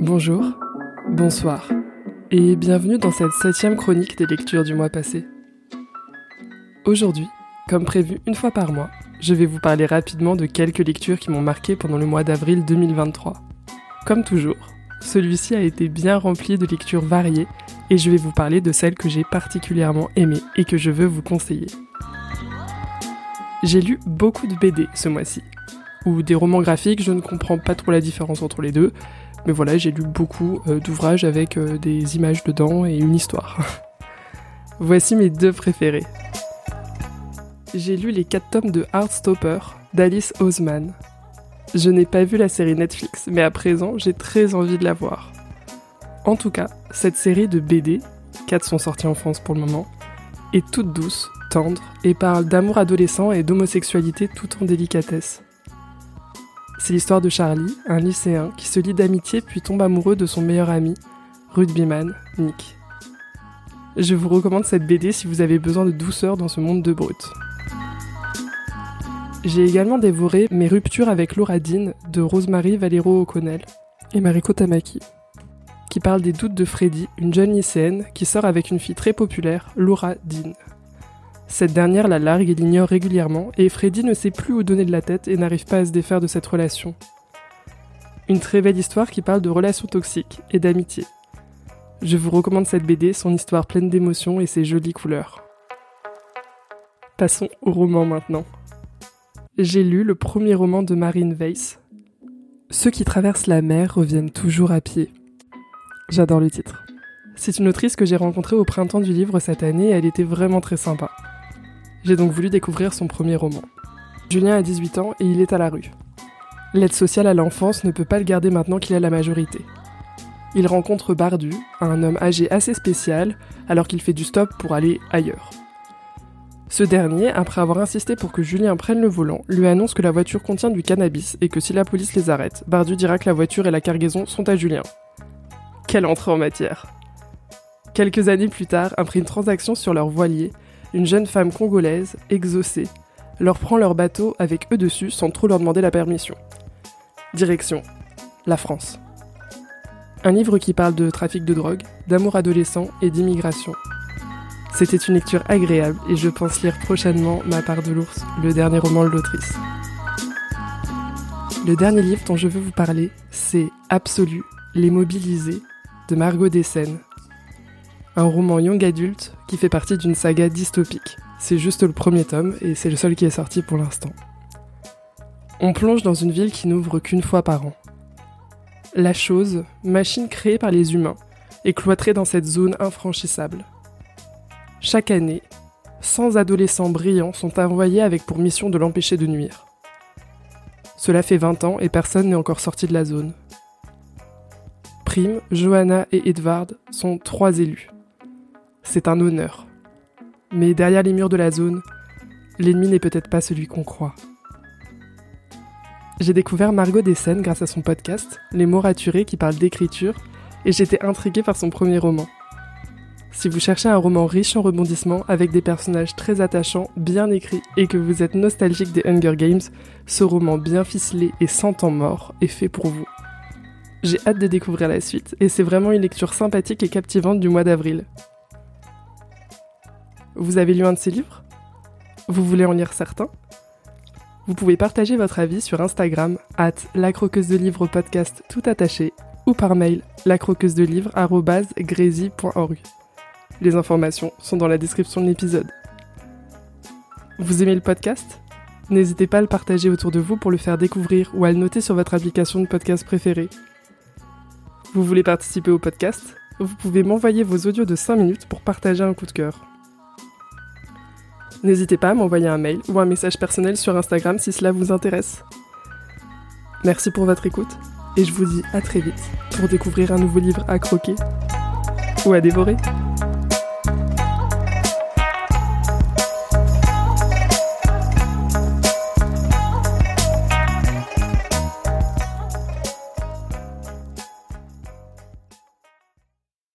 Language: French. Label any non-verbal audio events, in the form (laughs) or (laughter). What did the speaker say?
Bonjour, bonsoir, et bienvenue dans cette septième chronique des lectures du mois passé. Aujourd'hui, comme prévu une fois par mois, je vais vous parler rapidement de quelques lectures qui m'ont marqué pendant le mois d'avril 2023. Comme toujours, celui-ci a été bien rempli de lectures variées et je vais vous parler de celles que j'ai particulièrement aimées et que je veux vous conseiller. J'ai lu beaucoup de BD ce mois-ci, ou des romans graphiques, je ne comprends pas trop la différence entre les deux, mais voilà, j'ai lu beaucoup euh, d'ouvrages avec euh, des images dedans et une histoire. (laughs) Voici mes deux préférés. J'ai lu les quatre tomes de Heartstopper d'Alice Oseman. Je n'ai pas vu la série Netflix, mais à présent, j'ai très envie de la voir. En tout cas, cette série de BD, quatre sont sorties en France pour le moment, est toute douce, tendre et parle d'amour adolescent et d'homosexualité tout en délicatesse. C'est l'histoire de Charlie, un lycéen qui se lie d'amitié puis tombe amoureux de son meilleur ami, rugbyman Nick. Je vous recommande cette BD si vous avez besoin de douceur dans ce monde de brut. J'ai également dévoré Mes ruptures avec Laura Dean de Rosemary Valero O'Connell et Mariko Tamaki, qui parle des doutes de Freddy, une jeune lycéenne qui sort avec une fille très populaire, Laura Dean. Cette dernière la largue et l'ignore régulièrement, et Freddy ne sait plus où donner de la tête et n'arrive pas à se défaire de cette relation. Une très belle histoire qui parle de relations toxiques et d'amitié. Je vous recommande cette BD, son histoire pleine d'émotions et ses jolies couleurs. Passons au roman maintenant. J'ai lu le premier roman de Marine Weiss. Ceux qui traversent la mer reviennent toujours à pied. J'adore le titre. C'est une autrice que j'ai rencontrée au printemps du livre cette année et elle était vraiment très sympa. J'ai donc voulu découvrir son premier roman. Julien a 18 ans et il est à la rue. L'aide sociale à l'enfance ne peut pas le garder maintenant qu'il a la majorité. Il rencontre Bardu, un homme âgé assez spécial, alors qu'il fait du stop pour aller ailleurs. Ce dernier, après avoir insisté pour que Julien prenne le volant, lui annonce que la voiture contient du cannabis et que si la police les arrête, Bardu dira que la voiture et la cargaison sont à Julien. Quelle entrée en matière Quelques années plus tard, après une transaction sur leur voilier, une jeune femme congolaise, exaucée, leur prend leur bateau avec eux dessus sans trop leur demander la permission. Direction la France. Un livre qui parle de trafic de drogue, d'amour adolescent et d'immigration. C'était une lecture agréable et je pense lire prochainement Ma part de l'ours, le dernier roman de l'autrice. Le dernier livre dont je veux vous parler, c'est Absolu, Les Mobilisés de Margot Dessène, un roman young adulte qui fait partie d'une saga dystopique. C'est juste le premier tome et c'est le seul qui est sorti pour l'instant. On plonge dans une ville qui n'ouvre qu'une fois par an. La chose, machine créée par les humains, est cloîtrée dans cette zone infranchissable. Chaque année, 100 adolescents brillants sont envoyés avec pour mission de l'empêcher de nuire. Cela fait 20 ans et personne n'est encore sorti de la zone. Prime, Johanna et Edvard sont trois élus c'est un honneur. Mais derrière les murs de la zone, l'ennemi n'est peut-être pas celui qu'on croit. J'ai découvert Margot Dessène grâce à son podcast, Les mots raturés qui parle d'écriture, et j'étais intriguée par son premier roman. Si vous cherchez un roman riche en rebondissements, avec des personnages très attachants, bien écrits, et que vous êtes nostalgique des Hunger Games, ce roman bien ficelé et sans temps mort est fait pour vous. J'ai hâte de découvrir la suite, et c'est vraiment une lecture sympathique et captivante du mois d'avril. Vous avez lu un de ses livres? Vous voulez en lire certains? Vous pouvez partager votre avis sur Instagram, at la croqueuse de livres podcast tout attaché, ou par mail, lacroqueuse de livres Les informations sont dans la description de l'épisode. Vous aimez le podcast? N'hésitez pas à le partager autour de vous pour le faire découvrir ou à le noter sur votre application de podcast préférée. Vous voulez participer au podcast? Vous pouvez m'envoyer vos audios de 5 minutes pour partager un coup de cœur. N'hésitez pas à m'envoyer un mail ou un message personnel sur Instagram si cela vous intéresse. Merci pour votre écoute et je vous dis à très vite pour découvrir un nouveau livre à croquer ou à dévorer.